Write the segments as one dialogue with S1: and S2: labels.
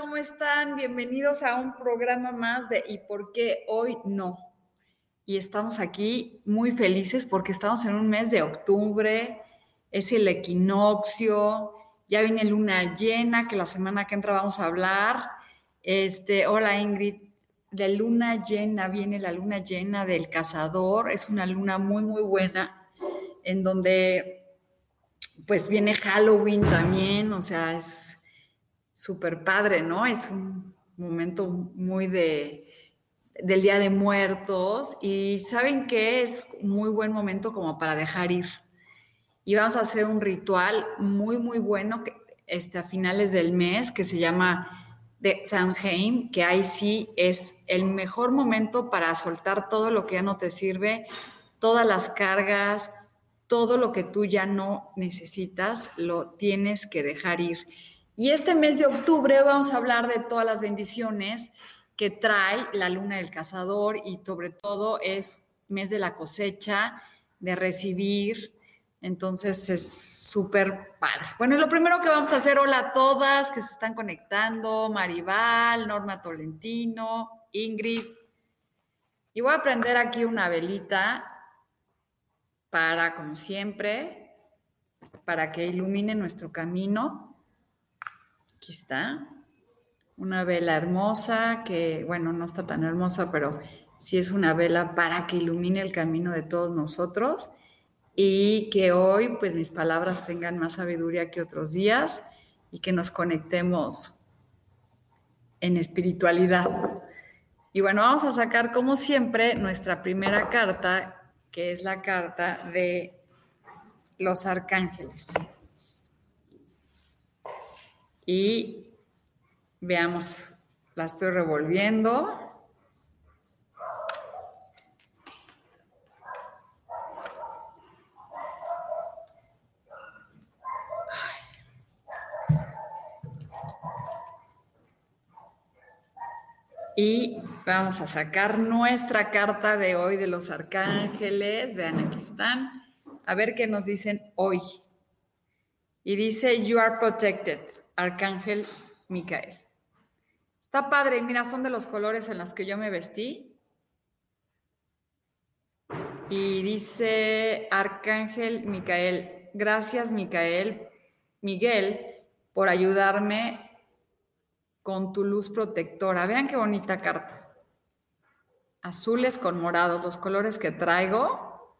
S1: ¿Cómo están? Bienvenidos a un programa más de ¿Y por qué hoy no? Y estamos aquí muy felices porque estamos en un mes de octubre, es el equinoccio, ya viene luna llena, que la semana que entra vamos a hablar. Este, hola Ingrid, de luna llena, viene la luna llena del cazador, es una luna muy, muy buena, en donde pues viene Halloween también, o sea, es súper padre, ¿no? Es un momento muy de del Día de Muertos y saben que es muy buen momento como para dejar ir. Y vamos a hacer un ritual muy, muy bueno que, este, a finales del mes que se llama de Samhain, que ahí sí es el mejor momento para soltar todo lo que ya no te sirve, todas las cargas, todo lo que tú ya no necesitas, lo tienes que dejar ir. Y este mes de octubre vamos a hablar de todas las bendiciones que trae la luna del cazador y sobre todo es mes de la cosecha, de recibir. Entonces es súper padre. Bueno, lo primero que vamos a hacer, hola a todas que se están conectando, Maribal, Norma Tolentino, Ingrid. Y voy a prender aquí una velita para, como siempre, para que ilumine nuestro camino. Aquí está. Una vela hermosa que, bueno, no está tan hermosa, pero sí es una vela para que ilumine el camino de todos nosotros y que hoy, pues, mis palabras tengan más sabiduría que otros días y que nos conectemos en espiritualidad. Y bueno, vamos a sacar, como siempre, nuestra primera carta, que es la carta de los arcángeles y veamos, la estoy revolviendo. Y vamos a sacar nuestra carta de hoy de los arcángeles. Vean, aquí están. A ver qué nos dicen hoy. Y dice, You are protected. Arcángel Micael. Está padre, mira, son de los colores en los que yo me vestí. Y dice Arcángel Micael, gracias Micael, Miguel, por ayudarme con tu luz protectora. Vean qué bonita carta. Azules con morados, los colores que traigo.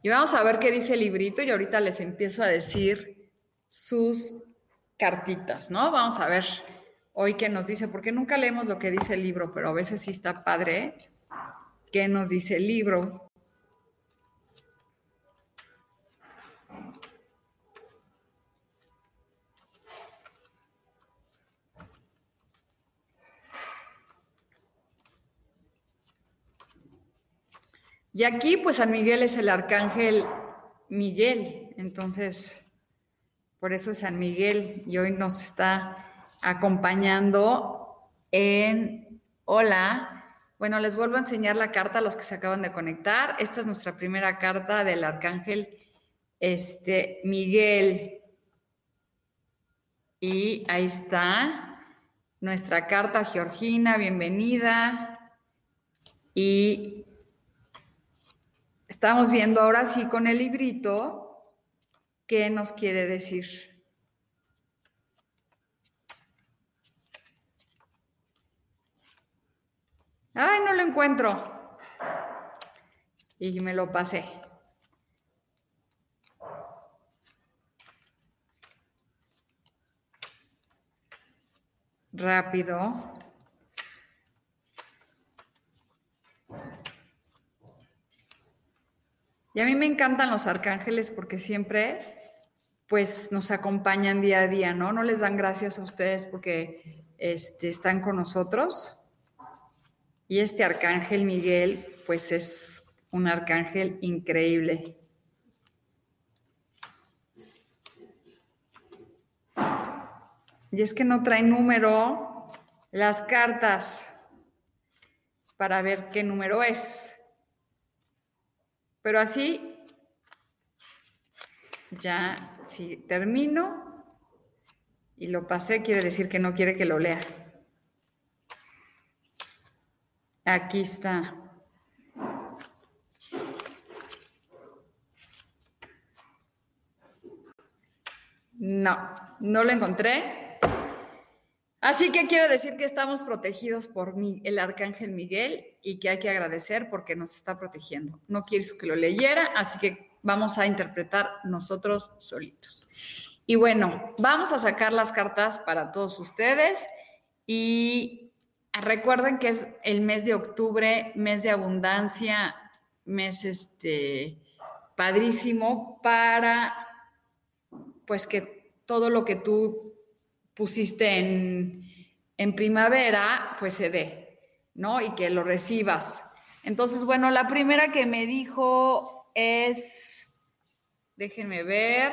S1: Y vamos a ver qué dice el librito y ahorita les empiezo a decir sus cartitas, ¿no? Vamos a ver hoy qué nos dice, porque nunca leemos lo que dice el libro, pero a veces sí está padre qué nos dice el libro. Y aquí, pues San Miguel es el arcángel Miguel, entonces por eso es San Miguel y hoy nos está acompañando en Hola. Bueno, les vuelvo a enseñar la carta a los que se acaban de conectar. Esta es nuestra primera carta del arcángel este, Miguel. Y ahí está nuestra carta, Georgina, bienvenida. Y estamos viendo ahora sí con el librito ¿qué nos quiere decir? Ay, no lo encuentro. Y me lo pasé. Rápido. Y a mí me encantan los arcángeles porque siempre pues nos acompañan día a día, ¿no? No les dan gracias a ustedes porque este, están con nosotros. Y este arcángel Miguel pues es un arcángel increíble. Y es que no trae número las cartas para ver qué número es. Pero así, ya, si termino y lo pasé, quiere decir que no quiere que lo lea. Aquí está. No, no lo encontré. Así que quiere decir que estamos protegidos por el arcángel Miguel y que hay que agradecer porque nos está protegiendo. No quiero que lo leyera, así que vamos a interpretar nosotros solitos. Y bueno, vamos a sacar las cartas para todos ustedes y recuerden que es el mes de octubre, mes de abundancia, mes este padrísimo para pues que todo lo que tú pusiste en, en primavera, pues se dé, ¿no? Y que lo recibas. Entonces, bueno, la primera que me dijo es, déjenme ver.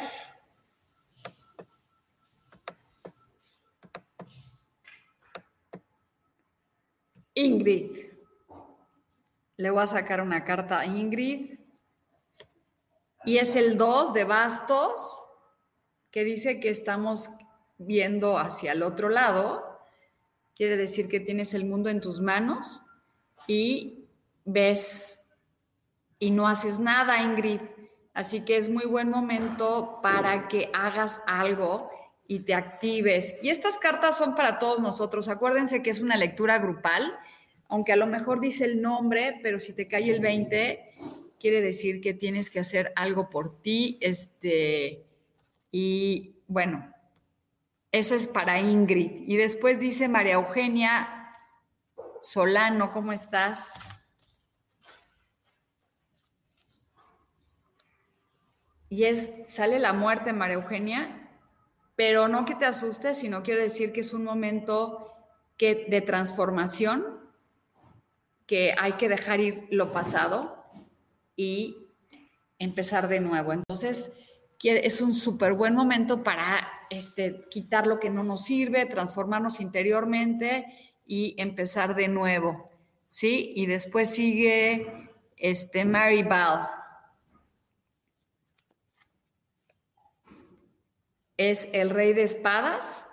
S1: Ingrid. Le voy a sacar una carta a Ingrid. Y es el 2 de bastos, que dice que estamos viendo hacia el otro lado, quiere decir que tienes el mundo en tus manos y ves y no haces nada, Ingrid. Así que es muy buen momento para que hagas algo y te actives. Y estas cartas son para todos nosotros. Acuérdense que es una lectura grupal, aunque a lo mejor dice el nombre, pero si te cae el 20, quiere decir que tienes que hacer algo por ti. Este, y bueno, ese es para Ingrid. Y después dice María Eugenia Solano, ¿cómo estás? Y es, sale la muerte, María Eugenia, pero no que te asustes, sino quiere decir que es un momento que, de transformación, que hay que dejar ir lo pasado y empezar de nuevo. Entonces, es un súper buen momento para este, quitar lo que no nos sirve, transformarnos interiormente y empezar de nuevo, ¿sí? Y después sigue este, Mary Ball. Es el rey de espadas.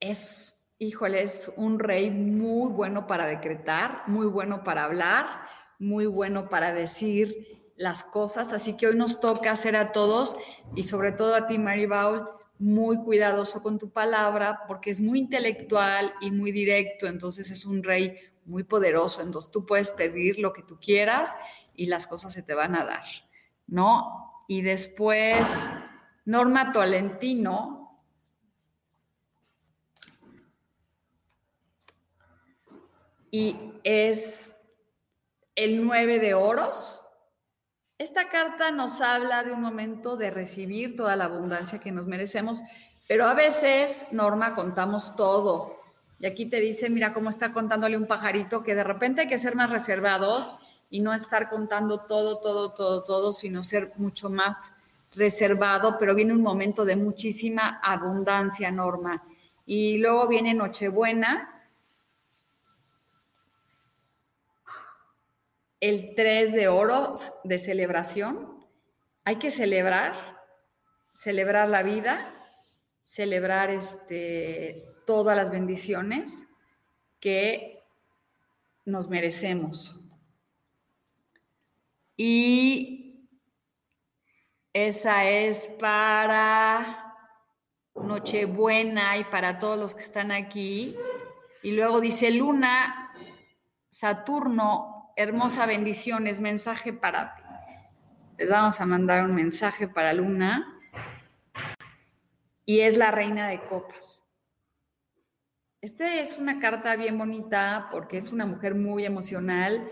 S1: Es, híjole, es un rey muy bueno para decretar, muy bueno para hablar, muy bueno para decir las cosas, así que hoy nos toca hacer a todos y sobre todo a ti, Mary Baul, muy cuidadoso con tu palabra porque es muy intelectual y muy directo, entonces es un rey muy poderoso, entonces tú puedes pedir lo que tú quieras y las cosas se te van a dar, ¿no? Y después, Norma Tolentino. Y es el nueve de oros esta carta nos habla de un momento de recibir toda la abundancia que nos merecemos, pero a veces, Norma, contamos todo. Y aquí te dice, mira cómo está contándole un pajarito, que de repente hay que ser más reservados y no estar contando todo, todo, todo, todo, sino ser mucho más reservado, pero viene un momento de muchísima abundancia, Norma. Y luego viene Nochebuena, el 3 de oro de celebración. Hay que celebrar, celebrar la vida, celebrar este, todas las bendiciones que nos merecemos. Y Esa es para Nochebuena y para todos los que están aquí. Y luego dice Luna, Saturno, hermosa bendición, es mensaje para ti. Les vamos a mandar un mensaje para Luna. Y es la reina de copas. Esta es una carta bien bonita porque es una mujer muy emocional,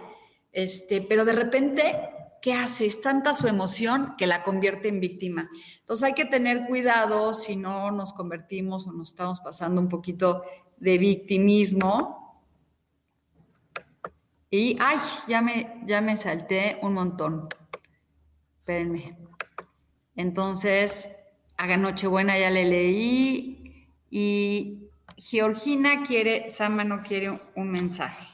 S1: este, pero de repente, ¿qué hace? Es tanta su emoción que la convierte en víctima. Entonces hay que tener cuidado si no nos convertimos o nos estamos pasando un poquito de victimismo. Y, ay, ya me, ya me salté un montón. Espérenme. Entonces, haga Nochebuena, ya le leí. Y Georgina quiere, Sama no quiere un mensaje.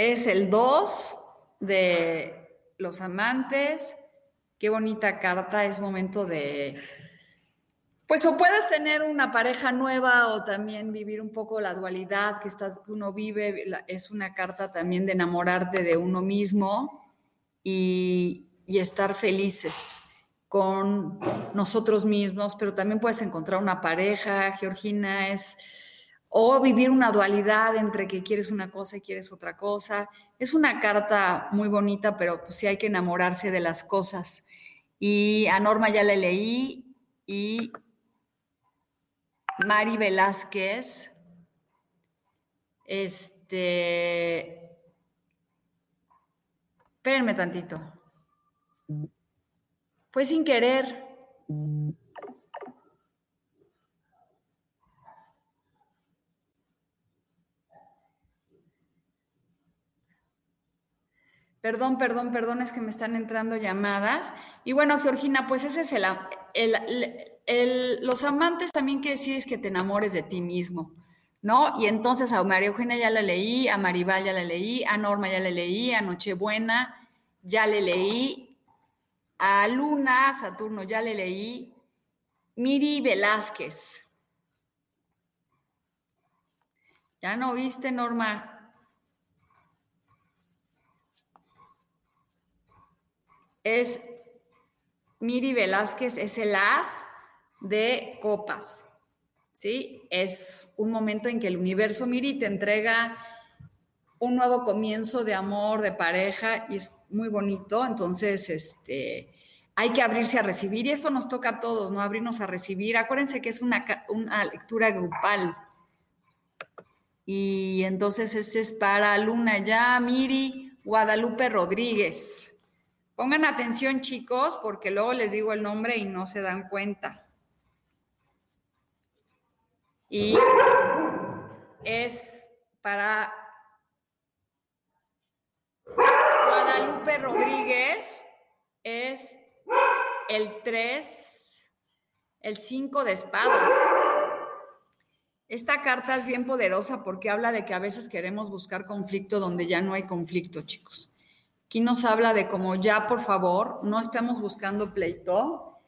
S1: Es el 2 de los amantes. Qué bonita carta. Es momento de pues o puedes tener una pareja nueva o también vivir un poco la dualidad que, estás, uno vive. Es una carta también de enamorarte de uno mismo y, y estar felices con nosotros mismos, pero también puedes encontrar una pareja, Georgina, es o vivir una dualidad entre que quieres una cosa y quieres otra cosa. Es una carta muy bonita, pero pues sí hay que enamorarse de las cosas. Y a Norma ya le leí y Mari Velázquez. Este. Espérenme tantito. Fue sin querer. Perdón, perdón, perdón, es que me están entrando llamadas. Y bueno, Georgina, pues ese es el, el, los amantes también quiere decir es que te enamores de ti mismo, ¿no? Y entonces a María Eugenia ya la leí, a Maribal ya la leí, a Norma ya la leí, a Nochebuena ya le leí, a Luna, Saturno ya le leí, Miri Velázquez. ¿Ya no viste, Norma? Es Miri Velázquez, es el as de copas, ¿sí? Es un momento en que el universo Miri te entrega un nuevo comienzo de amor, de pareja, y es muy bonito. Entonces, este, hay que abrirse a recibir, y esto nos toca a todos, ¿no? Abrirnos a recibir. Acuérdense que es una, una lectura grupal. Y entonces este es para Luna ya, Miri Guadalupe Rodríguez. Pongan atención, chicos, porque luego les digo el nombre y no se dan cuenta. Y es para Guadalupe Rodríguez, es el 3, el 5 de espadas. Esta carta es bien poderosa porque habla de que a veces queremos buscar conflicto donde ya no hay conflicto, chicos. Aquí nos habla de como ya, por favor, no estamos buscando pleito,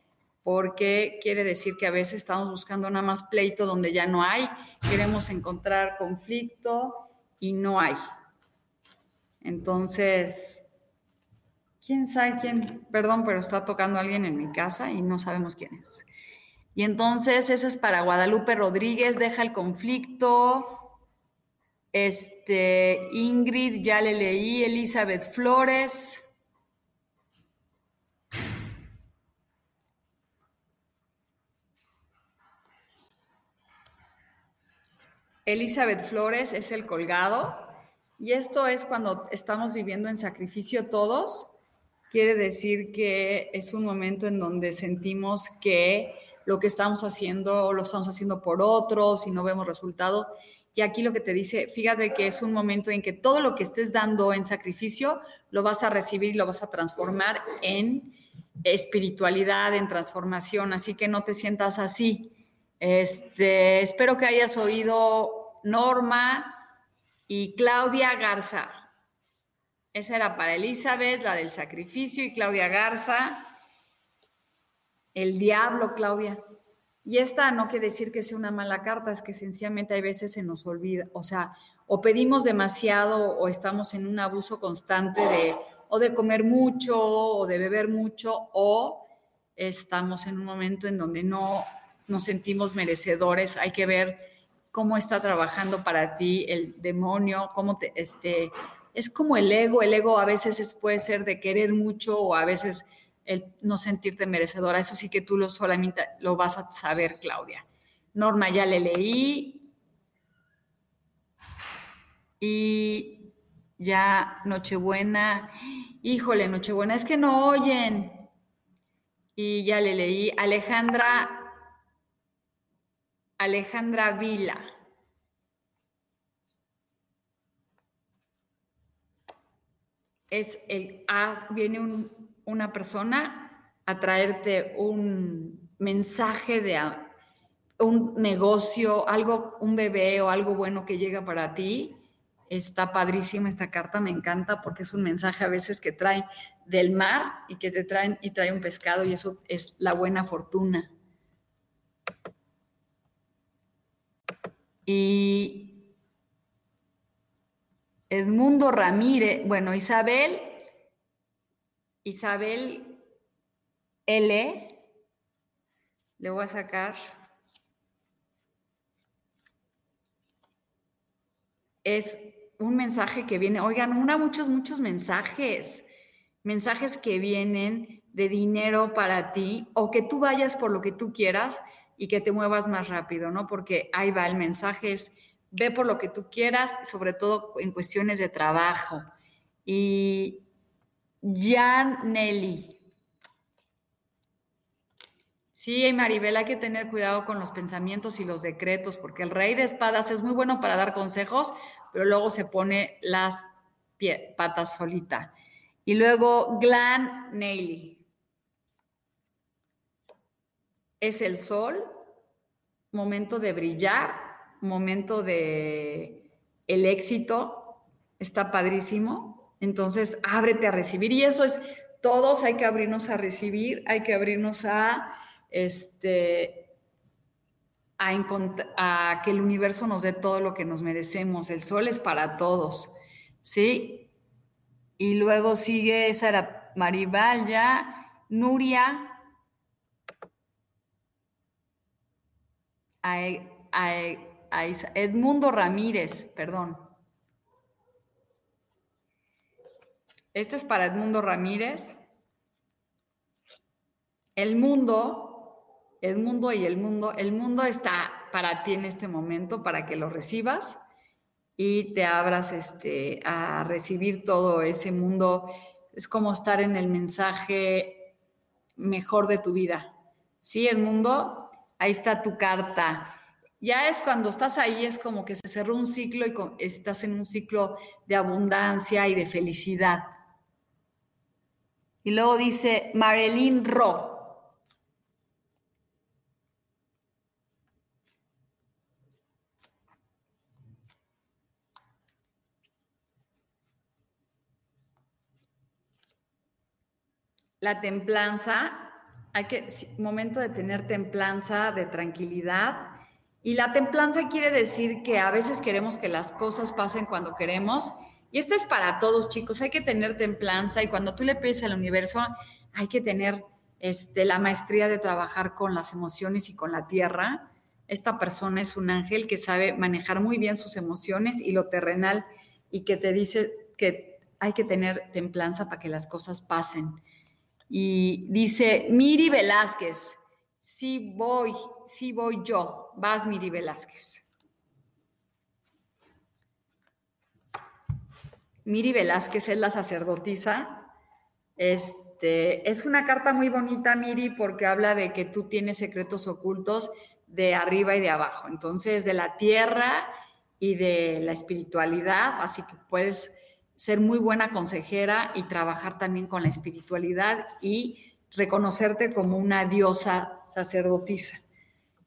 S1: porque quiere decir que a veces estamos buscando nada más pleito donde ya no hay, queremos encontrar conflicto y no hay. Entonces, quién sabe quién, perdón, pero está tocando alguien en mi casa y no sabemos quién es. Y entonces, ese es para Guadalupe Rodríguez, deja el conflicto. Este, Ingrid, ya le leí, Elizabeth Flores. Elizabeth Flores es el colgado. Y esto es cuando estamos viviendo en sacrificio todos. Quiere decir que es un momento en donde sentimos que lo que estamos haciendo lo estamos haciendo por otros y no vemos resultado. Y aquí lo que te dice, fíjate que es un momento en que todo lo que estés dando en sacrificio lo vas a recibir y lo vas a transformar en espiritualidad, en transformación. Así que no te sientas así. Este, espero que hayas oído Norma y Claudia Garza. Esa era para Elizabeth, la del sacrificio, y Claudia Garza. El diablo, Claudia. Y esta no quiere decir que sea una mala carta, es que sencillamente hay veces se nos olvida, o sea, o pedimos demasiado o estamos en un abuso constante de o de comer mucho o de beber mucho o estamos en un momento en donde no nos sentimos merecedores. Hay que ver cómo está trabajando para ti el demonio, cómo te, este, es como el ego. El ego a veces puede ser de querer mucho o a veces el no sentirte merecedora. Eso sí que tú lo solamente lo vas a saber, Claudia. Norma, ya le leí. Y ya Nochebuena. Híjole, Nochebuena, es que no oyen. Y ya le leí. Alejandra. Alejandra Vila. Es el, viene una persona a traerte un mensaje de un negocio, algo, un bebé o algo bueno que llega para ti Está padrísima esta carta, me encanta porque es un mensaje a veces que trae del mar y que te traen y trae un pescado y eso es la buena fortuna. Y Edmundo Ramírez, bueno, Isabel, Isabel L, le voy a sacar es un mensaje que viene, oigan, una muchos, muchos mensajes, mensajes que vienen de dinero para ti o que tú vayas por lo que tú quieras y que te muevas más rápido, ¿no? Porque ahí va el mensaje es, ve por lo que tú quieras, sobre todo en cuestiones de trabajo. Y Jan Nelly. Sí, Maribel, hay que tener cuidado con los pensamientos y los decretos, porque el rey de espadas es muy bueno para dar consejos, pero luego se pone las patas solita. Y luego Glan Neily. Es el sol, momento de brillar, momento de el éxito, está padrísimo. Entonces, ábrete a recibir. Y eso es, todos hay que abrirnos a recibir, hay que abrirnos a, este, a, que el universo nos dé todo lo que nos merecemos. El sol es para todos, ¿sí? Y luego sigue, esa era Maribal ya, Nuria, a, Edmundo Ramírez, perdón. Este es para Edmundo Ramírez. El mundo el mundo y el mundo, el mundo está para ti en este momento, para que lo recibas y te abras este, a recibir todo ese mundo. Es como estar en el mensaje mejor de tu vida. Sí, el mundo, ahí está tu carta. Ya es cuando estás ahí, es como que se cerró un ciclo y estás en un ciclo de abundancia y de felicidad. Y luego dice Marilyn Ro, La templanza, hay que, momento de tener templanza, de tranquilidad. Y la templanza quiere decir que a veces queremos que las cosas pasen cuando queremos. Y esto es para todos, chicos. Hay que tener templanza y cuando tú le pides al universo, hay que tener este, la maestría de trabajar con las emociones y con la tierra. Esta persona es un ángel que sabe manejar muy bien sus emociones y lo terrenal y que te dice que hay que tener templanza para que las cosas pasen. Y dice, Miri Velázquez, sí voy, sí voy yo, vas Miri Velázquez. Miri Velázquez es la sacerdotisa. Este, es una carta muy bonita, Miri, porque habla de que tú tienes secretos ocultos de arriba y de abajo. Entonces, de la tierra y de la espiritualidad, así que puedes ser muy buena consejera y trabajar también con la espiritualidad y reconocerte como una diosa sacerdotisa.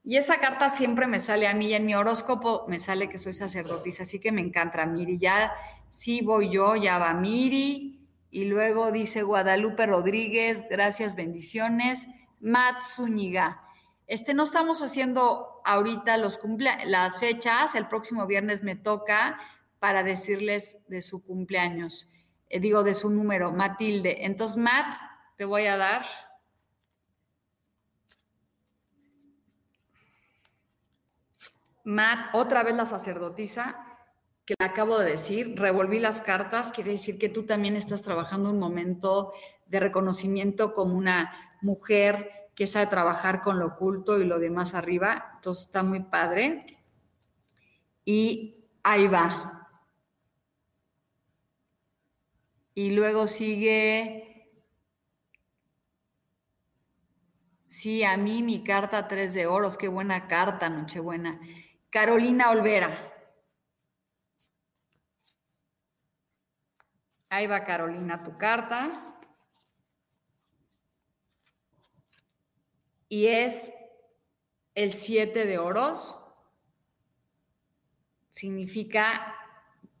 S1: Y esa carta siempre me sale a mí y en mi horóscopo me sale que soy sacerdotisa, así que me encanta Miri. Ya sí voy yo, ya va Miri. Y luego dice Guadalupe Rodríguez, gracias, bendiciones. Matt Zúñiga. Este, no estamos haciendo ahorita los las fechas, el próximo viernes me toca para decirles de su cumpleaños, eh, digo de su número, Matilde. Entonces, Matt, te voy a dar. Matt, otra vez la sacerdotisa, que le acabo de decir, revolví las cartas, quiere decir que tú también estás trabajando un momento de reconocimiento como una mujer que sabe trabajar con lo oculto y lo demás arriba. Entonces está muy padre. Y ahí va. Y luego sigue, sí, a mí mi carta tres de oros, qué buena carta, Nochebuena. Carolina Olvera. Ahí va Carolina, tu carta. y es el 7 de oros, significa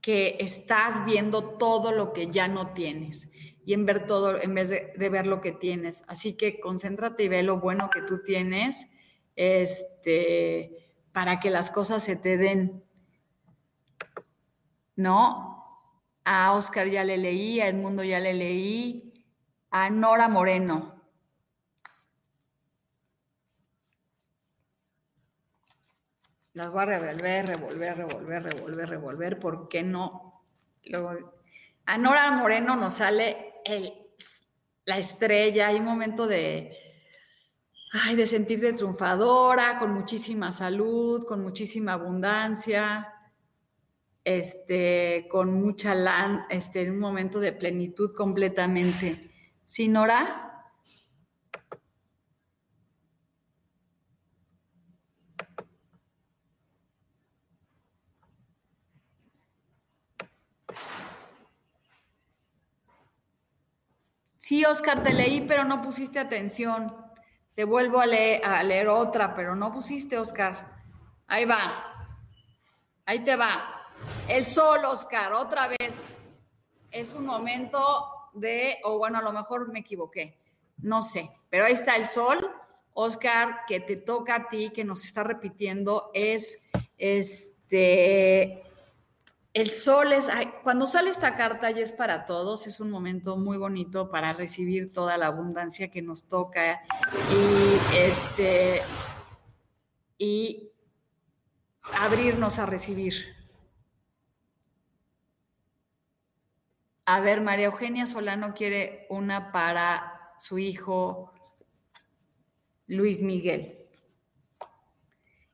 S1: que estás viendo todo lo que ya no tienes y en ver todo en vez de, ver lo que tienes. Así que concéntrate y ve lo bueno que tú tienes este, para que las cosas se te den. ¿No? A Oscar ya le leí, a Edmundo ya le leí, a Nora Moreno. las voy a revolver, revolver, revolver, revolver, revolver, ¿por qué no? Luego, a Nora Moreno nos sale la estrella, hay un momento de, ay, de sentirte triunfadora, con muchísima salud, con muchísima abundancia, este, con mucha lan, este, un momento de plenitud completamente. ¿Sí, Nora? Sí, Oscar, te leí, pero no pusiste atención. Te vuelvo a leer, a leer otra, pero no pusiste, Oscar. Ahí va. Ahí te va. El sol, Oscar, otra vez. Es un momento de, o bueno, a lo mejor me equivoqué. No sé, pero ahí está el sol. Oscar, que te toca a ti, que nos está repitiendo, es este el sol es, cuando sale esta carta y es para todos, es un momento muy bonito para recibir toda la abundancia que nos toca y este y abrirnos a recibir. A ver, María Eugenia Solano quiere una para su hijo Luis Miguel.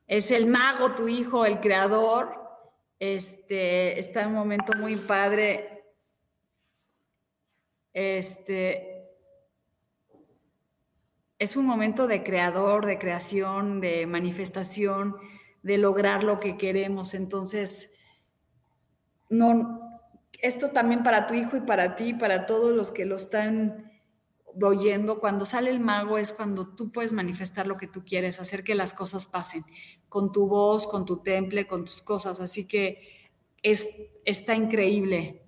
S1: Es el mago, tu hijo, el creador, este, está en un momento muy padre. Este, es un momento de creador, de creación, de manifestación, de lograr lo que queremos. Entonces, no, esto también para tu hijo y para ti, para todos los que lo están oyendo, cuando sale el mago es cuando tú puedes manifestar lo que tú quieres, hacer que las cosas pasen, con tu voz, con tu temple, con tus cosas. Así que es, está increíble.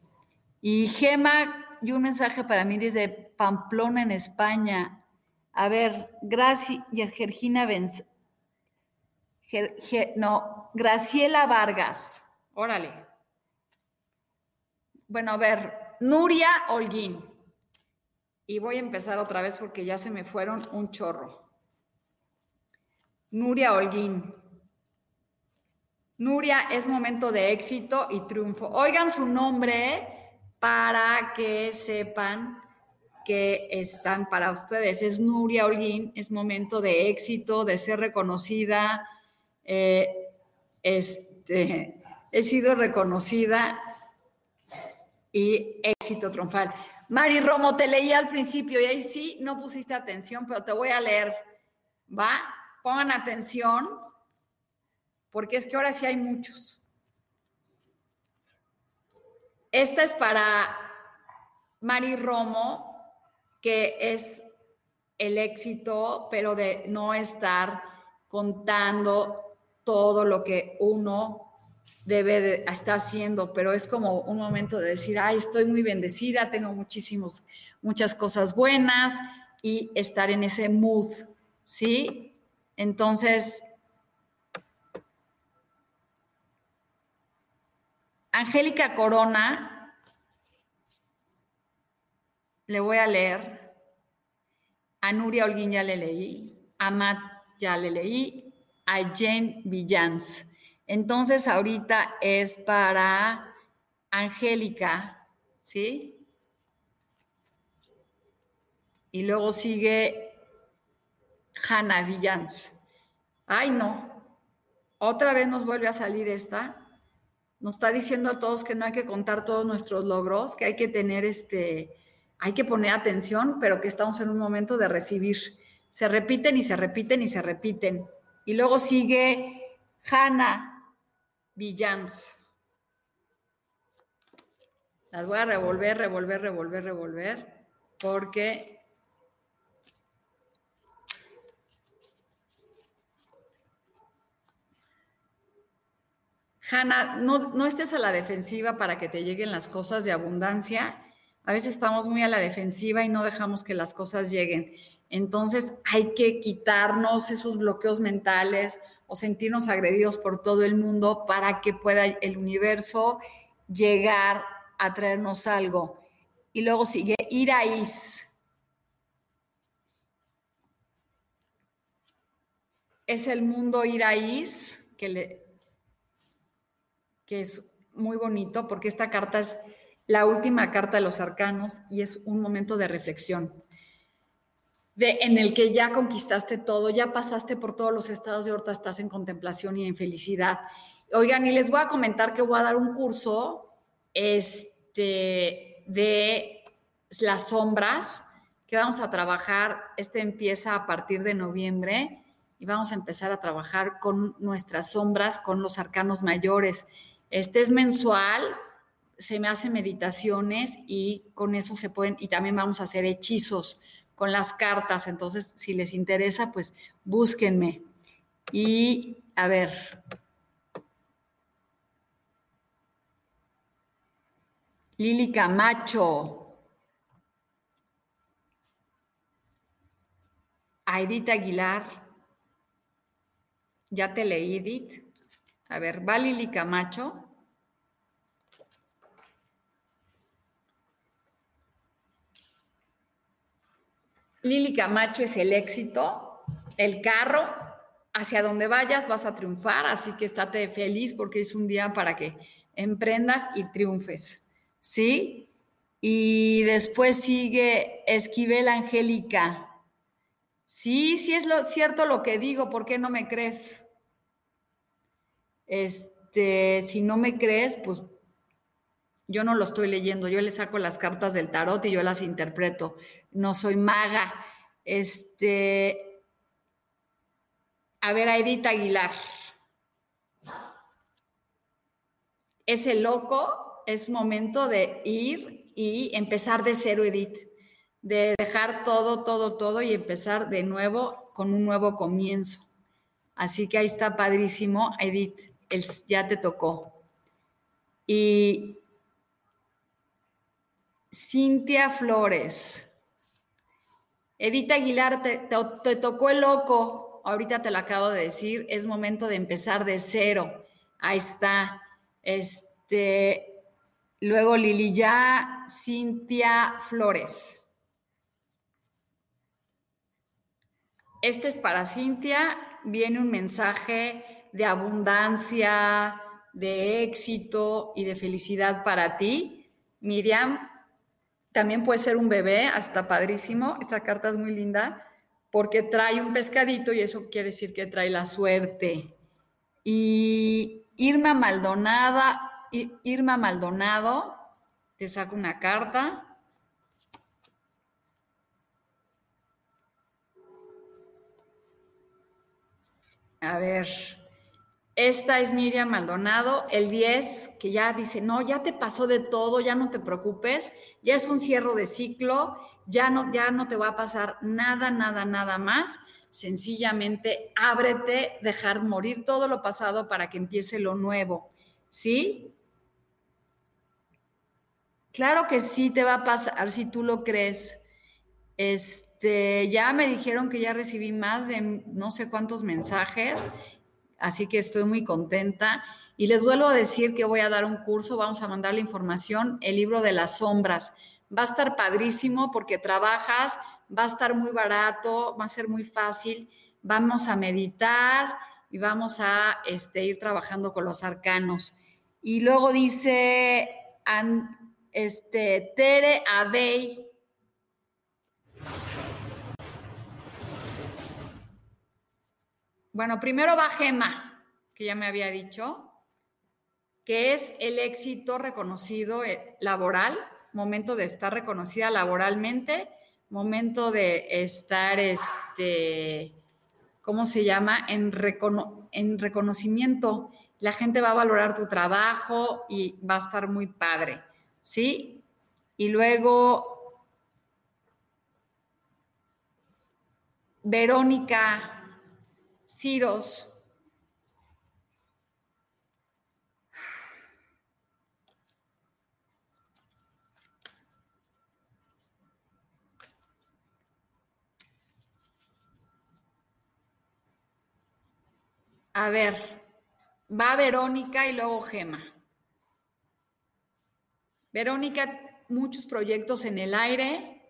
S1: Y Gema, y un mensaje para mí desde Pamplona, en España. A ver, Gracia, Gergina Benz, no, Graciela Vargas, órale. Bueno, a ver, Nuria Holguín. Y voy a empezar otra vez porque ya se me fueron un chorro. Nuria Holguín. Nuria, es momento de éxito y triunfo. Oigan su nombre para que sepan que están para ustedes. Es Nuria Holguín, es momento de éxito, de ser reconocida. Eh, este, he sido reconocida y éxito triunfal. Mari Romo, te leí al principio y ahí sí no pusiste atención, pero te voy a leer. ¿Va? Pongan atención, porque es que ahora sí hay muchos. Esta es para Mari Romo, que es el éxito, pero de no estar contando todo lo que uno debe de, está haciendo, pero es como un momento de decir, ay, estoy muy bendecida, tengo muchísimos, muchas cosas buenas y estar en ese mood ¿sí? Entonces, Angélica Corona, le voy a leer. A Nuria Holguín ya le leí. A Matt ya le leí. A Jane Villans. Entonces, ahorita es para Angélica, ¿sí? Y luego sigue Hannah Villans. Ay, no. Otra vez nos vuelve a salir esta. Nos está diciendo a todos que no hay que contar todos nuestros logros, que hay que tener este, hay que poner atención, pero que estamos en un momento de recibir. Se repiten y se repiten y se repiten. Y luego sigue Hannah Villans. Las voy a revolver, revolver, revolver, revolver, porque Hanna, no, estés a la defensiva para que te lleguen las cosas de abundancia. A veces estamos muy a la defensiva y no dejamos que las cosas lleguen. Entonces hay que quitarnos esos bloqueos mentales o sentirnos agredidos por todo el mundo para que pueda el universo llegar a traernos algo. Y luego sigue Iraís. Es el mundo Iraís que le, que es muy bonito porque esta carta es la última carta de los arcanos y es un momento de reflexión. De, en el que ya conquistaste todo, ya pasaste por todos los estados de ahorita estás en contemplación y en felicidad. Oigan, y les voy a comentar que voy a dar un curso este, de las sombras que vamos a trabajar. Este empieza a partir de noviembre y vamos a empezar a trabajar con nuestras sombras, con los arcanos mayores. Este es mensual, se me hacen meditaciones y con eso se pueden, y también vamos a hacer hechizos con las cartas. Entonces, si les interesa, pues búsquenme. Y a ver. Lili Camacho. Aidita Aguilar. Ya te leí, Edith. A ver, va Lili Camacho. Lili Camacho es el éxito, el carro, hacia donde vayas vas a triunfar, así que estate feliz porque es un día para que emprendas y triunfes, ¿sí? Y después sigue Esquivel Angélica. Sí, sí es lo cierto lo que digo, ¿por qué no me crees? Este, si no me crees, pues yo no lo estoy leyendo, yo le saco las cartas del tarot y yo las interpreto. No soy maga. Este, a ver, Edith Aguilar. Ese loco es momento de ir y empezar de cero, Edith. De dejar todo, todo, todo y empezar de nuevo con un nuevo comienzo. Así que ahí está padrísimo, Edith. ya te tocó. Y Cintia Flores. Edita Aguilar, te, tocó el loco. Ahorita te lo acabo de decir. Es momento de empezar de cero. Ahí está. Este, luego Lili ya, Cintia Flores. Este es para Cintia. Viene un mensaje de abundancia, de éxito y de felicidad para ti. Miriam, también puede ser un bebé, hasta padrísimo. Esa carta es muy linda porque trae un pescadito y eso quiere decir que trae la suerte. Y Irma Maldonada, Irma Maldonado, te saco una carta. A ver, esta es Miriam Maldonado, el 10, que ya dice, no, ya te pasó de todo, ya no te preocupes, ya es un cierre de ciclo, ya no, ya no te va a pasar nada, nada, nada más. Sencillamente ábrete, dejar morir todo lo pasado para que empiece lo nuevo. ¿Sí? Claro que sí te va a pasar si tú lo crees. Este ya me dijeron que ya recibí más de no sé cuántos mensajes, así que estoy muy contenta. Y les vuelvo a decir que voy a dar un curso, vamos a mandar la información, el libro de las sombras. Va a estar padrísimo porque trabajas, va a estar muy barato, va a ser muy fácil. Vamos a meditar y vamos a este, ir trabajando con los arcanos. Y luego dice este, Tere Abey. Bueno, primero va Gema, que ya me había dicho que es el éxito reconocido eh, laboral, momento de estar reconocida laboralmente, momento de estar, este, ¿cómo se llama? En, en reconocimiento. La gente va a valorar tu trabajo y va a estar muy padre, ¿sí? Y luego, Verónica Ciros A ver, va Verónica y luego Gema. Verónica, muchos proyectos en el aire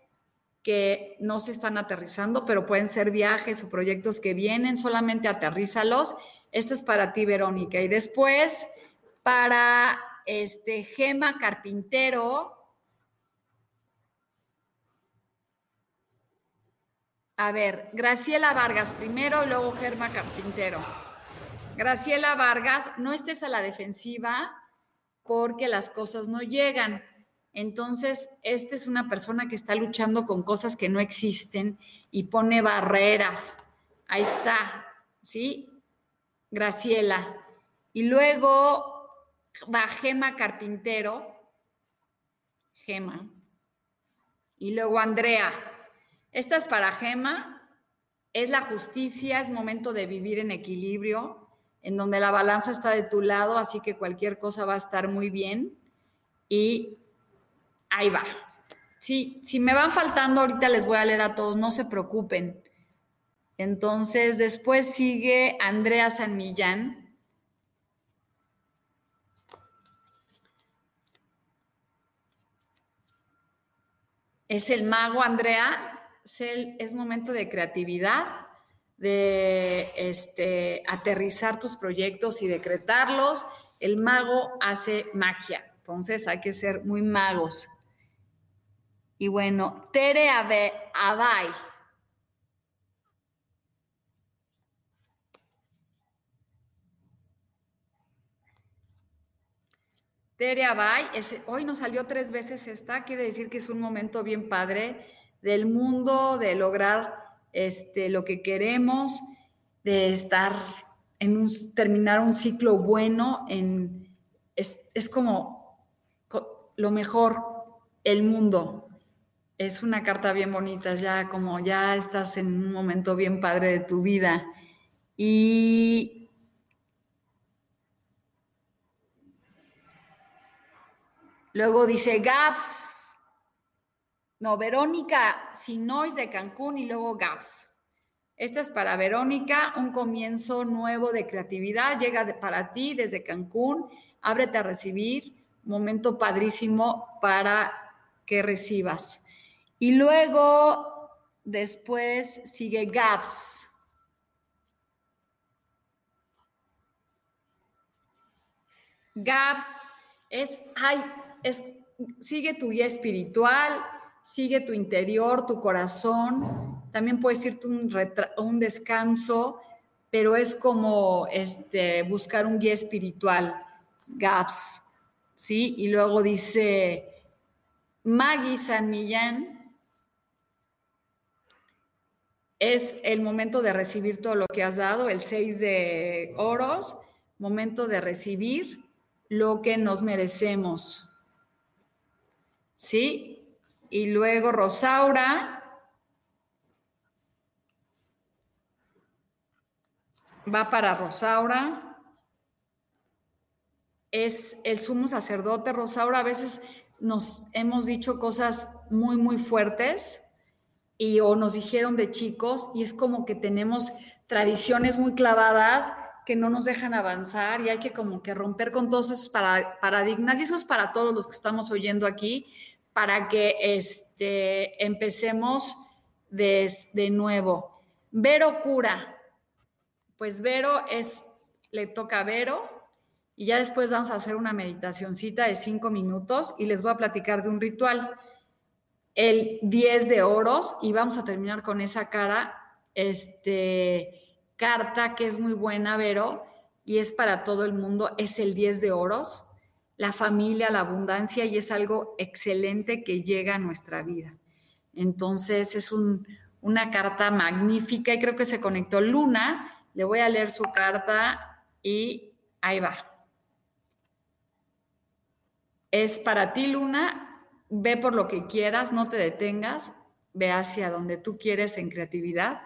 S1: que no se están aterrizando, pero pueden ser viajes o proyectos que vienen, solamente aterrízalos. Este es para ti, Verónica. Y después, para este Gema Carpintero. A ver, Graciela Vargas primero y luego Gema Carpintero. Graciela Vargas, no estés a la defensiva porque las cosas no llegan. Entonces, esta es una persona que está luchando con cosas que no existen y pone barreras. Ahí está, ¿sí? Graciela. Y luego va Gema Carpintero. Gema. Y luego Andrea. Esta es para Gema. Es la justicia, es momento de vivir en equilibrio en donde la balanza está de tu lado, así que cualquier cosa va a estar muy bien. Y ahí va. Sí, si me van faltando, ahorita les voy a leer a todos, no se preocupen. Entonces, después sigue Andrea San Millán. Es el mago, Andrea. Es, es momento de creatividad de este, aterrizar tus proyectos y decretarlos. El mago hace magia, entonces hay que ser muy magos. Y bueno, Tere Abay. Tere Abay, hoy nos salió tres veces esta, quiere decir que es un momento bien padre del mundo, de lograr este, lo que queremos, de estar en un, terminar un ciclo bueno, en, es, es como lo mejor, el mundo. Es una carta bien bonita, ya como ya estás en un momento bien padre de tu vida. Y luego dice Gaps, no, Verónica Sinois de Cancún y luego Gaps. Esta es para Verónica, un comienzo nuevo de creatividad. Llega para ti desde Cancún. Ábrete a recibir. Momento padrísimo para que recibas. Y luego, después sigue Gaps. Gaps es, ay, es, sigue tu guía espiritual, sigue tu interior, tu corazón, también puedes irte un, un descanso, pero es como este, buscar un guía espiritual, GAPS, ¿sí? Y luego dice Maggie San Millán, es el momento de recibir todo lo que has dado, el 6 de oros, momento de recibir lo que nos merecemos. ¿Sí? Y luego Rosaura. Va para Rosaura. Es el sumo sacerdote. Rosaura, a veces nos hemos dicho cosas muy, muy fuertes y o nos dijeron de chicos y es como que tenemos tradiciones muy clavadas que no nos dejan avanzar y hay que como que romper con todos esos paradigmas y eso es para todos los que estamos oyendo aquí para que este, empecemos de, nuevo. Vero cura. Pues Vero es, le toca a Vero y ya después vamos a hacer una meditacioncita de cinco minutos y les voy a platicar de un ritual. El 10 de oros y vamos a terminar con esa cara, este, carta que es muy buena, Vero, y es para todo el mundo, es el 10 de oros la familia, la abundancia y es algo excelente que llega a nuestra vida. Entonces es una carta magnífica y creo que se conectó Luna. Le voy a leer su carta y ahí va. Es para ti, Luna. Ve por lo que quieras, no te detengas. Ve hacia donde tú quieres en creatividad,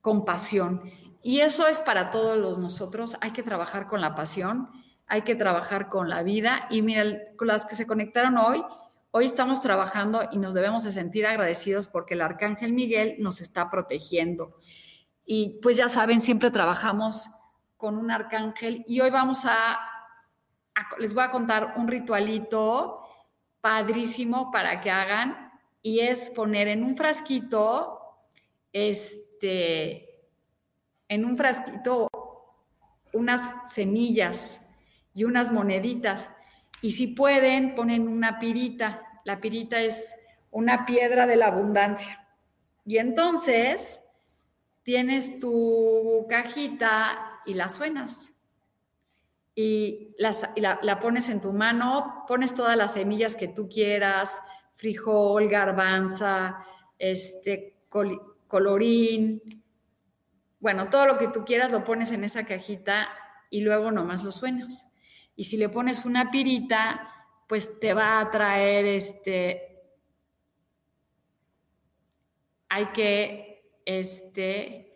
S1: con pasión. Y eso es para todos los nosotros. Hay que trabajar con la pasión hay que trabajar con la vida. Y mira, las que se conectaron hoy, hoy estamos trabajando y nos debemos de sentir agradecidos porque el Arcángel Miguel nos está protegiendo. Y pues ya saben, siempre trabajamos con un arcángel y hoy vamos a, les voy a contar un ritualito padrísimo para que hagan y es poner en un frasquito, este, en un frasquito unas semillas y unas moneditas. Y si pueden, ponen una pirita. La pirita es una piedra de la abundancia. Y entonces tienes tu cajita y la suenas. Y, la, pones en tu mano, pones todas las semillas que tú quieras, frijol, garbanza, este, colorín, bueno, todo lo que tú quieras lo pones en esa cajita y luego nomás lo suenas. Y si le pones una pirita, pues te va a traer este, hay que, este,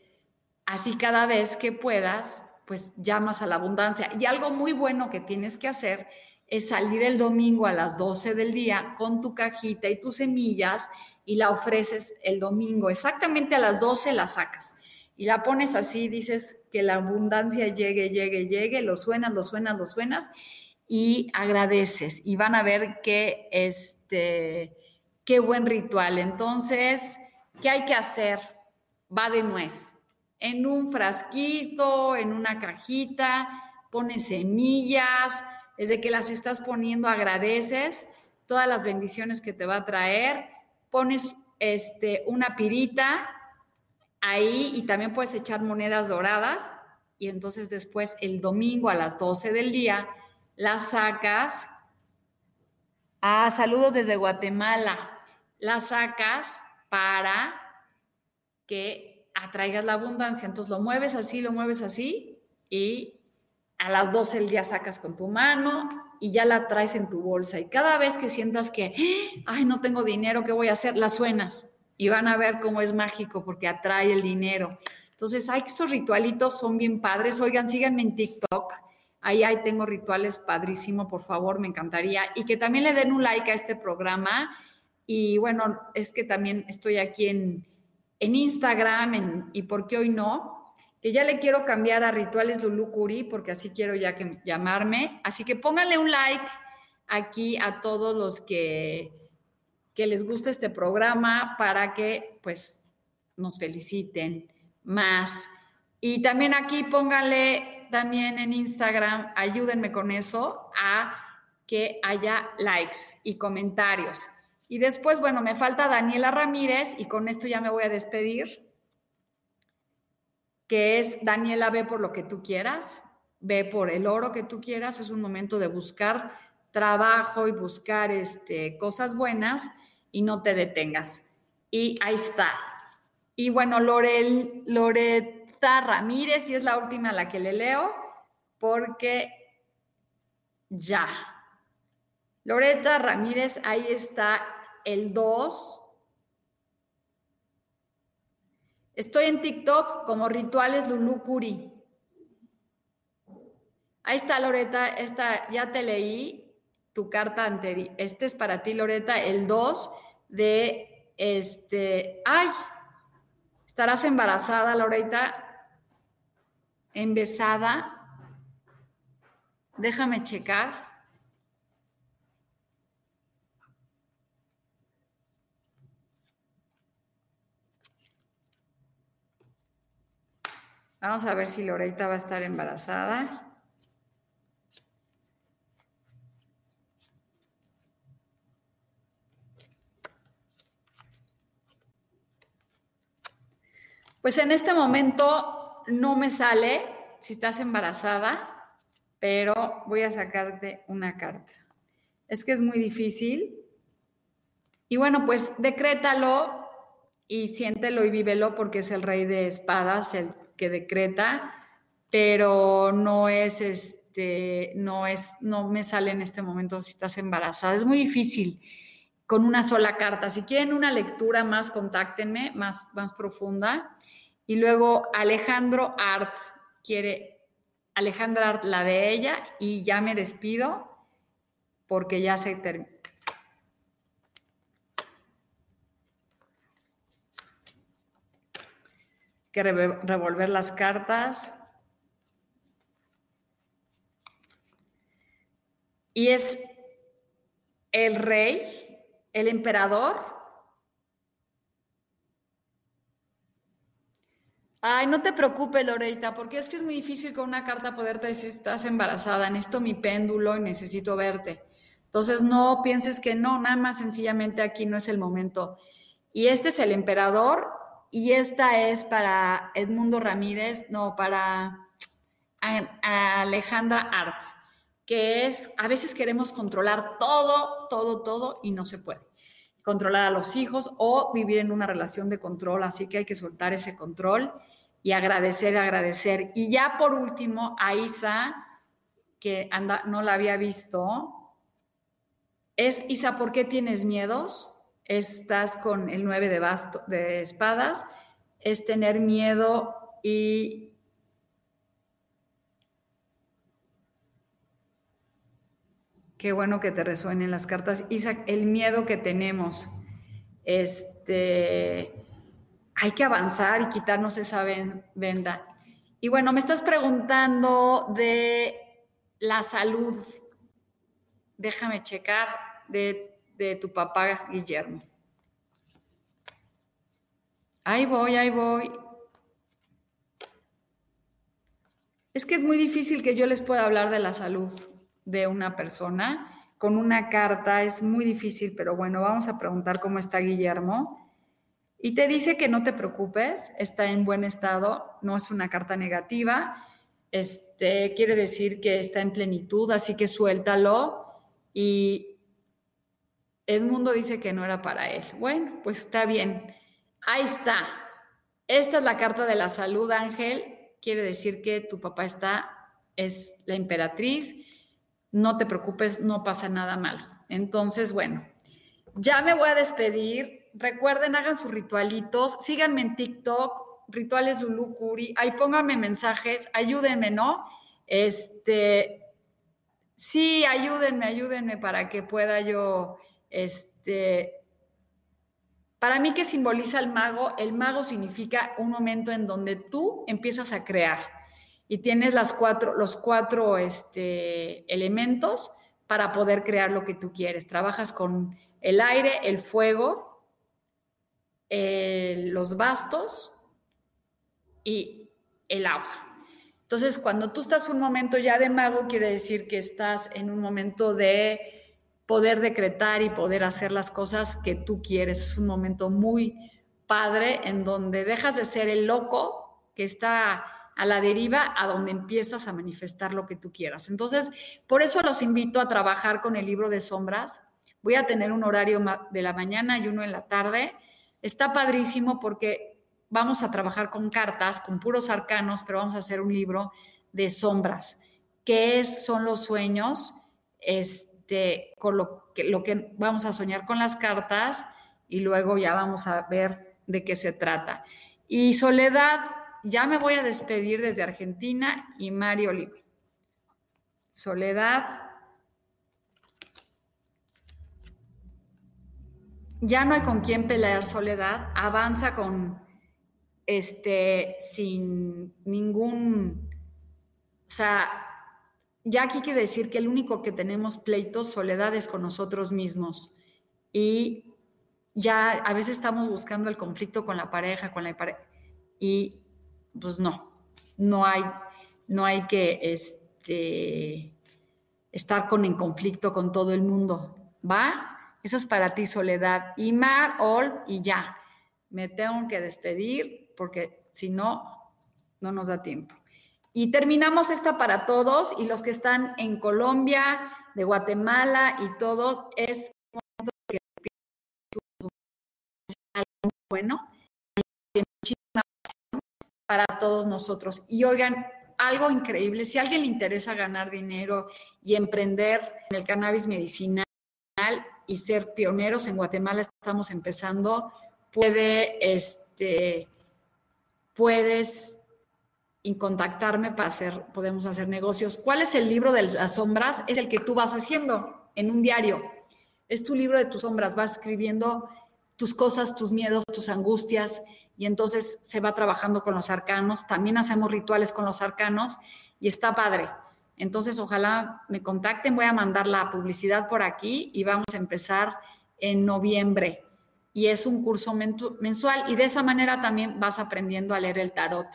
S1: así cada vez que puedas, pues llamas a la abundancia. Y algo muy bueno que tienes que hacer es salir el domingo a las 12 del día con tu cajita y tus semillas y la ofreces el domingo. Exactamente a las 12 la sacas y la pones así, dices que la abundancia llegue, llegue, llegue, lo suenas, lo suenas, lo suenas y agradeces y van a ver que este, qué buen ritual. Entonces, ¿qué hay que hacer? Va de nuez. En un frasquito, en una cajita, pones semillas, desde que las estás poniendo agradeces todas las bendiciones que te va a traer, pones este, una pirita ahí y también puedes echar monedas doradas y entonces después el domingo a las 12 del día las sacas. Ah, saludos desde Guatemala. Las sacas para que atraigas la abundancia. Entonces lo mueves así, lo mueves así y a las 12 del día sacas con tu mano y ya la traes en tu bolsa. Y cada vez que sientas que, ay, no tengo dinero, ¿qué voy a hacer? La suenas y van a ver cómo es mágico porque atrae el dinero. Entonces, hay esos ritualitos son bien padres. Oigan, síganme en TikTok. Ahí, ahí tengo rituales padrísimo, por favor, me encantaría. Y que también le den un like a este programa. Y bueno, es que también estoy aquí en, en Instagram y por qué hoy no, que ya le quiero cambiar a Rituales Lulucuri, porque así quiero ya que llamarme. Así que pónganle un like aquí a todos los que que les guste este programa para que pues nos feliciten más. Y también aquí pónganle también en Instagram, ayúdenme con eso, a que haya likes y comentarios. Y después, bueno, me falta Daniela Ramírez y con esto ya me voy a despedir, que es Daniela, ve por lo que tú quieras, ve por el oro que tú quieras, es un momento de buscar trabajo y buscar este, cosas buenas y no te detengas. Y ahí está. Y bueno, Lorel, Loreta Ramírez, y es la última a la que le leo, porque ya. Loreta Ramírez, ahí está el 2. Estoy en TikTok como Rituales Lulucuri. Ahí está, Loreta, esta ya te leí tu carta anterior. Este es para ti, Loreta, el 2 de Este, ay, estarás embarazada, Loreita, embesada. Déjame checar. Vamos a ver si Loreita va a estar embarazada. Pues en este momento no me sale si estás embarazada, pero voy a sacarte una carta. Es que es muy difícil. Y bueno, pues decrétalo y siéntelo y vívelo porque es el rey de espadas el que decreta, pero no es este, no es, no me sale en este momento si estás embarazada. Es muy difícil con una sola carta. Si quieren una lectura más, contáctenme, más, más profunda. Y luego Alejandro Art quiere, Alejandra Art la de ella y ya me despido porque ya se terminó. Revolver las cartas. Y es el rey, el emperador Ay, no te preocupes, Loreita, porque es que es muy difícil con una carta poderte decir estás embarazada, necesito mi péndulo y necesito verte. Entonces, no pienses que no, nada más sencillamente aquí no es el momento. Y este es el emperador y esta es para Edmundo Ramírez, no, para Alejandra Art, que es, a veces queremos controlar todo, todo, todo y no se puede. Controlar a los hijos o vivir en una relación de control, así que hay que soltar ese control y agradecer, agradecer. Y ya por último, a Isa, que anda, no la había visto, es Isa, ¿por qué tienes miedos? Estás con el 9 de, basto, de espadas, es tener miedo y Qué bueno que te resuenen las cartas. Isa, el miedo que tenemos. Este, hay que avanzar y quitarnos esa venda. Y bueno, me estás preguntando de la salud. Déjame checar de, de tu papá Guillermo. Ahí voy, ahí voy. Es que es muy difícil que yo les pueda hablar de la salud de una persona. Con una carta es muy difícil, pero bueno, vamos a preguntar cómo está Guillermo. Y te dice que no te preocupes, está en buen estado, no es una carta negativa, este, quiere decir que está en plenitud, así que suéltalo. Y Edmundo dice que no era para él. Bueno, pues está bien. Ahí está. Esta es la carta de la salud, Ángel. Quiere decir que tu papá está, es la emperatriz. No te preocupes, no pasa nada mal. Entonces, bueno, ya me voy a despedir recuerden, hagan sus ritualitos, síganme en TikTok, rituales Lulu Curi, ahí pónganme mensajes, ayúdenme, ¿no? Este, sí, ayúdenme, ayúdenme para que pueda yo, este, para mí, ¿qué simboliza el mago? El mago significa un momento en donde tú empiezas a crear y tienes las cuatro, los cuatro este, elementos para poder crear lo que tú quieres. Trabajas con el aire, el fuego, los bastos y el agua. Entonces, cuando tú estás un momento ya de mago, quiere decir que estás en un momento de poder decretar y poder hacer las cosas que tú quieres. Es un momento muy padre en donde dejas de ser el loco que está a la deriva a donde empiezas a manifestar lo que tú quieras. Entonces, por eso los invito a trabajar con el libro de sombras. Voy a tener un horario de la mañana y uno en la tarde Está padrísimo porque vamos a trabajar con cartas, con puros arcanos, pero vamos a hacer un libro de sombras. ¿Qué son los sueños? Este, con lo que, lo que vamos a soñar con las cartas y luego ya vamos a ver de qué se trata. Y Soledad, ya me voy a despedir desde Argentina y Mario Oliva. Soledad, ya no hay con quién pelear soledad, avanza con, este, sin ningún, o sea, ya aquí quiere decir que el único que tenemos pleitos, soledad es con nosotros mismos. Y ya a veces estamos buscando el conflicto con la pareja, con la pareja, y pues no, no hay, no hay que este, estar con en conflicto con todo el mundo, ¿va? Eso es para ti, Soledad. Y Mar, All, y ya. Me tengo que despedir porque si no, no nos da tiempo. Y terminamos esta para todos y los que están en Colombia, de Guatemala y todos, es bueno para todos nosotros. Y oigan, algo increíble, si a alguien le interesa ganar dinero y emprender en el cannabis medicinal, y ser pioneros en Guatemala, estamos empezando, puede, este, puedes contactarme para hacer, podemos hacer negocios. ¿Cuál es el libro de las sombras? Es el que tú vas haciendo en un diario. Es tu libro de tus sombras, vas escribiendo tus cosas, tus miedos, tus angustias, y entonces se va trabajando con los arcanos. También hacemos rituales con los arcanos y está padre. Entonces, ojalá me contacten, voy a mandar la publicidad por aquí y vamos a empezar en noviembre. Y es un curso mensual y de esa manera también vas aprendiendo a leer el tarot.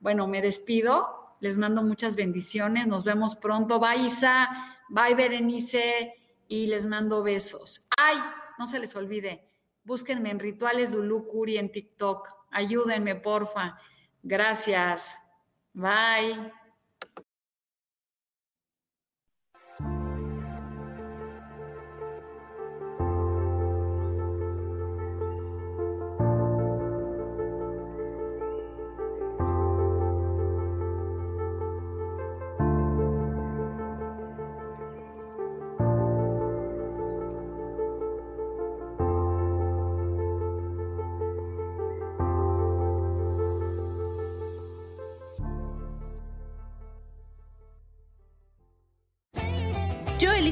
S1: Bueno, me despido, les mando muchas bendiciones, nos vemos pronto. Bye Isa, bye Berenice y les mando besos. Ay, no se les olvide, búsquenme en Rituales Lulu Curi en TikTok. Ayúdenme, porfa. Gracias. Bye.